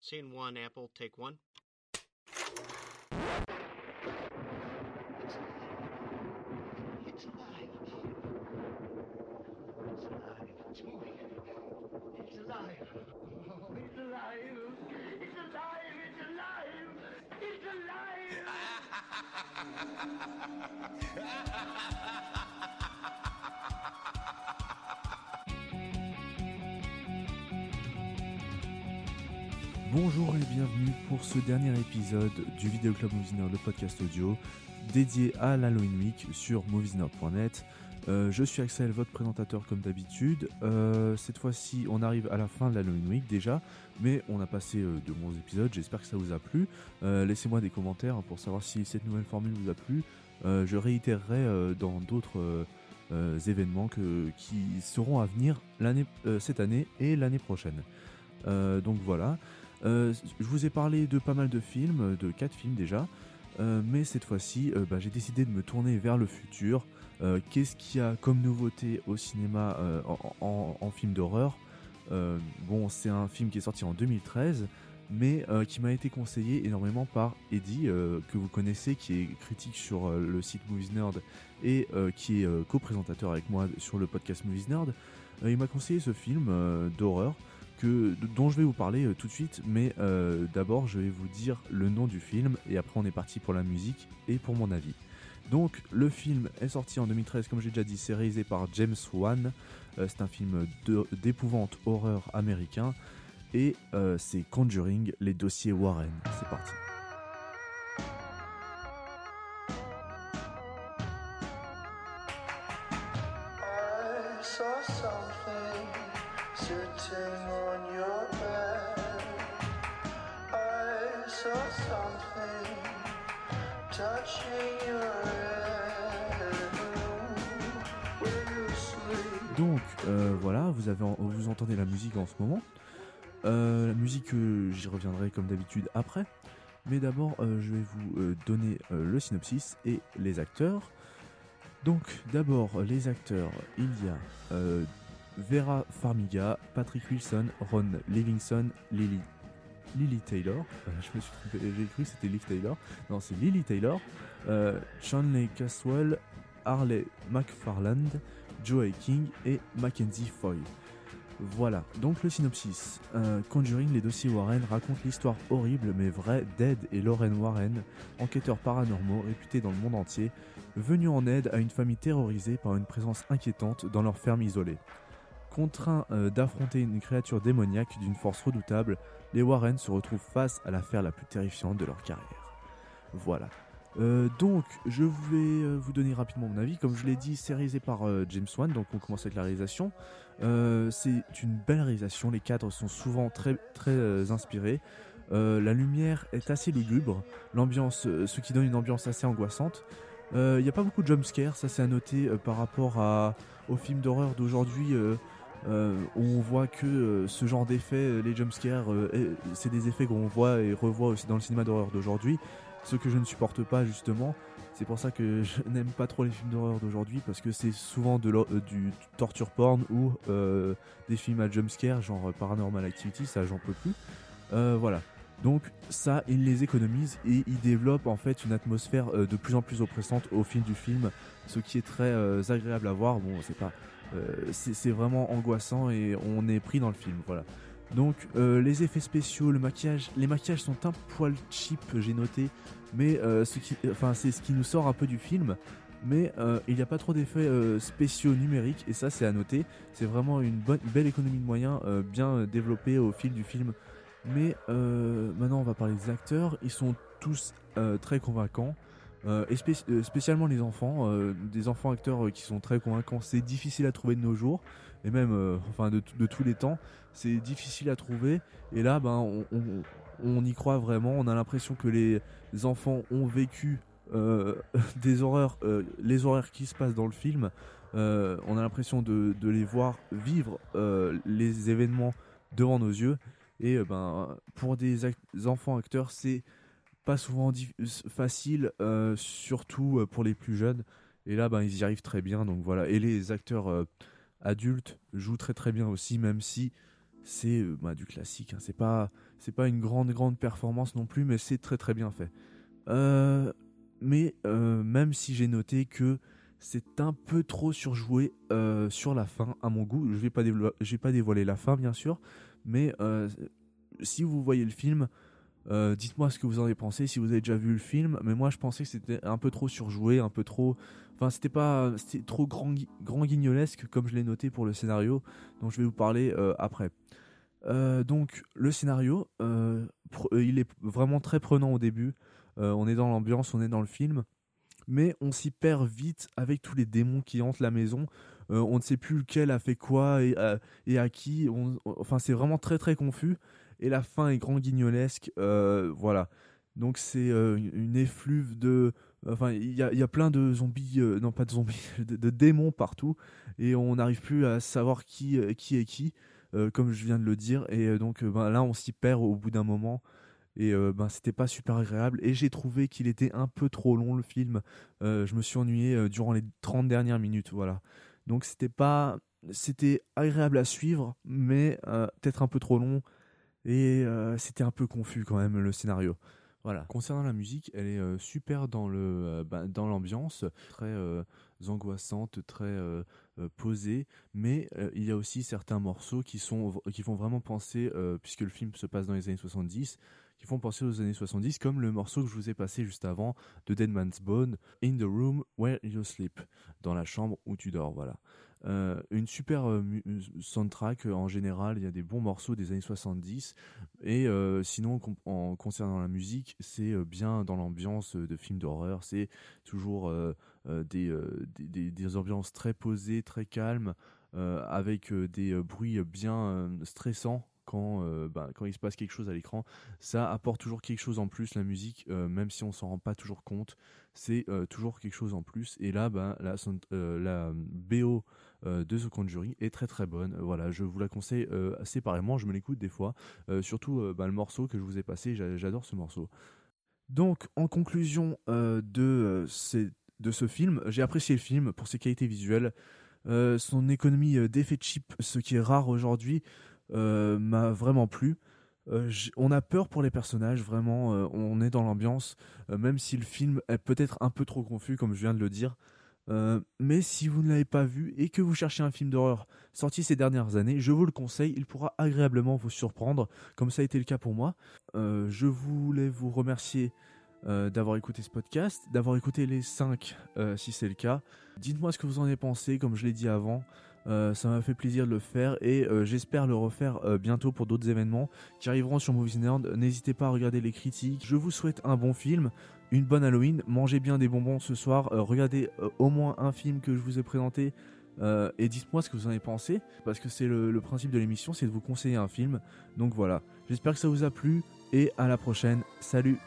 Scene one, Apple, take one. It's alive. It's alive. It's moving. It's alive. Oh, it's alive. It's alive. It's alive. It's alive. Bonjour et bienvenue pour ce dernier épisode du Vidéo Club Moviesnerd, le podcast audio dédié à l'Halloween Week sur moviesnerd.net. Euh, je suis Axel, votre présentateur comme d'habitude. Euh, cette fois-ci, on arrive à la fin de l'Halloween Week déjà, mais on a passé euh, de bons épisodes. J'espère que ça vous a plu. Laissez-moi des commentaires hein, pour savoir si cette nouvelle formule vous a plu. Je réitérerai dans d'autres événements qui seront à venir cette année et l'année prochaine. Donc voilà. Euh, je vous ai parlé de pas mal de films, de 4 films déjà, euh, mais cette fois-ci, euh, bah, j'ai décidé de me tourner vers le futur. Euh, Qu'est-ce qu'il y a comme nouveauté au cinéma euh, en, en- film d'horreur? Euh, Bon, c'est un film qui est sorti en 2013, mais euh, qui m'a été conseillé énormément par Eddie, euh, que vous connaissez, qui est critique sur euh, le site Movies Nerd et euh, qui est euh, co-présentateur avec moi sur le podcast Movies Nerd. Euh, il m'a conseillé ce film euh, d'horreur dont je vais vous parler euh, tout de suite, mais euh, d'abord je vais vous dire le nom du film et après on est parti pour la musique et pour mon avis. Donc le film est sorti en 2013, comme j'ai déjà dit, c'est réalisé par James Wan. Euh, c'est un film d'épouvante horreur américain et c'est Conjuring, les dossiers Warren. C'est parti. Donc euh, voilà, vous, avez vous entendez la musique en ce moment. Euh, la musique, j'y reviendrai comme d'habitude après. Mais d'abord, euh, je vais vous donner le synopsis et les acteurs. Donc d'abord, les acteurs, il y a Vera Farmiga, Patrick Wilson, Ron Livingston, Lily, Lily Taylor. Euh, je me suis trompé, j'ai cru c'était Liv Taylor. Non, c'est Lily Taylor. Euh, Shanley Caswell, Harley McFarland, Joey King et Mackenzie Foy. Voilà, donc le synopsis. Euh, Conjuring, les dossiers Warren racontent l'histoire horrible mais vraie d'Ed et Lauren Warren, enquêteurs paranormaux réputés dans le monde entier, venus en aide à une famille terrorisée par une présence inquiétante dans leur ferme isolée. Contraints euh, d'affronter une créature démoniaque d'une force redoutable, les Warren se retrouvent face à l'affaire la plus terrifiante de leur carrière. Voilà. Euh, donc, je vais euh, vous donner rapidement mon avis. Comme je l'ai dit, c'est réalisé par James Wan, donc on commence avec la réalisation. C'est une belle réalisation, les cadres sont souvent très, très inspirés. La lumière est assez lugubre, l'ambiance, ce qui donne une ambiance assez angoissante. Il n'y a pas beaucoup de jumpscares, ça c'est à noter par rapport à, aux films d'horreur d'aujourd'hui. Euh, on voit que euh, ce genre d'effets, euh, les jumpscares, euh, c'est des effets qu'on voit et revoit aussi dans le cinéma d'horreur d'aujourd'hui. Ce que je ne supporte pas justement. C'est pour ça que je n'aime pas trop les films d'horreur d'aujourd'hui parce que c'est souvent du torture porn ou des films à jumpscare genre Paranormal Activity, ça j'en peux plus. Voilà. Donc ça, il les économise et il développe en fait une atmosphère de plus en plus oppressante au fil du film, ce qui est très agréable à voir. Bon, c'est pas, c'est c'est vraiment angoissant et on est pris dans le film. Voilà. Donc euh, les effets spéciaux, le maquillage, les maquillages sont un poil cheap, j'ai noté, mais euh, c'est ce qui nous sort un peu du film. Mais euh, il n'y a pas trop d'effets euh, spéciaux numériques et ça c'est à noter. C'est vraiment une bonne, belle économie de moyens, euh, bien euh, développée au fil du film. Mais euh, maintenant on va parler des acteurs. Ils sont tous euh, très convaincants. Euh, et euh, spécialement les enfants, euh, des enfants acteurs qui sont très convaincants. C'est difficile à trouver de nos jours et même, enfin de, tous les temps, c'est difficile à trouver. Et là, ben, on, y croit vraiment. On a l'impression que les enfants ont vécu des horreurs, les horreurs qui se passent dans le film. On a l'impression de, les voir vivre les événements devant nos yeux. Et ben, pour des enfants acteurs, c'est pas souvent facile, euh, surtout euh, pour les plus jeunes. Et là, ben, ils y arrivent très bien. Donc voilà. Et les acteurs euh, adultes jouent très très bien aussi, même si c'est euh, bah, du classique. hein. C'est pas, c'est pas une grande grande performance non plus, mais c'est très très bien fait. Mais même si j'ai noté que c'est un peu trop surjoué sur la fin, à mon goût. Je vais pas pas dévoiler la fin, bien sûr, mais si vous voyez le film, euh, dites-moi ce que vous en avez pensé. Si vous avez déjà vu le film, mais moi je pensais que c'était un peu trop surjoué, un peu trop. Enfin, c'était pas, c'était trop grand, grand guignolesque comme je l'ai noté pour le scénario, dont je vais vous parler euh, après. Euh, donc le scénario, il est vraiment très prenant au début. On est dans l'ambiance, on est dans le film, mais on s'y perd vite avec tous les démons qui hantent la maison. On ne sait plus lequel a fait quoi et, à qui. Enfin, c'est vraiment très très confus. Et la fin est grand guignolesque. euh, voilà. Donc c'est euh, une- effluve de. Enfin, il y a, y a plein de zombies, euh, non pas de zombies, de, démons partout, et on n'arrive plus à savoir qui, qui est qui, comme je viens de le dire. Et donc ben, là, on s'y perd au bout d'un moment, et euh, ben c'était pas super agréable. Et j'ai trouvé qu'il était un peu trop long le film. Je me suis ennuyé durant les 30 dernières minutes, voilà. Donc c'était pas, c'était agréable à suivre, mais peut-être un peu trop long, et euh, c'était un peu confus quand même le scénario. Voilà. Concernant la musique, elle est euh, super dans le euh, bah, dans l'ambiance, très angoissante, très posée, mais il y a aussi certains morceaux qui sont qui font vraiment penser puisque le film se passe dans les années 70, qui font penser aux années 70 comme le morceau que je vous ai passé juste avant de Dead Man's Bone, In the Room Where You Sleep, dans la chambre où tu dors, voilà. Euh, une super euh, mu- soundtrack euh, en général, il y a des bons morceaux des années 70 et euh, sinon en concernant la musique, c'est euh, bien dans l'ambiance euh, de films d'horreur, c'est toujours euh, euh, des, euh, des, des- ambiances très posées, très calmes, euh, avec euh, des euh, bruits bien euh, stressants quand, euh, bah, quand il se passe quelque chose à l'écran. Ça apporte toujours quelque chose en plus, la musique, euh, même si on s'en rend pas toujours compte, c'est euh, toujours quelque chose en plus. Et là, bah, la, euh, la BO euh, de The Conjuring est très très bonne. Euh, Voilà, je vous la conseille euh, séparément, je me l'écoute des fois. Surtout bah, le morceau que je vous ai passé, j'a- j'adore ce morceau. Donc, en conclusion de, de ce film, j'ai apprécié le film pour ses qualités visuelles, son économie d'effets cheap, ce qui est rare aujourd'hui, m'a vraiment plu. On a peur pour les personnages, vraiment, on est dans l'ambiance, même si le film est peut-être un peu trop confus, comme je viens de le dire. Euh, mais si vous ne l'avez pas vu et que vous cherchez un film d'horreur sorti ces dernières années, je vous le conseille, il pourra agréablement vous surprendre, comme ça a été le cas pour moi. Euh, je voulais vous remercier euh, d'avoir écouté ce podcast, d'avoir écouté les 5 si c'est le cas. Dites-moi ce que vous en avez pensé, comme je l'ai dit avant. Euh, ça m'a fait plaisir de le faire et euh, j'espère le refaire euh, bientôt pour d'autres événements qui arriveront sur Movies Nerd. N'hésitez pas à regarder les critiques. Je vous souhaite un bon film, une bonne Halloween. Mangez bien des bonbons ce soir. Regardez au moins un film que je vous ai présenté et dites-moi ce que vous en avez pensé parce que c'est le principe de l'émission, c'est de vous conseiller un film. Donc voilà, j'espère que ça vous a plu et à la prochaine. Salut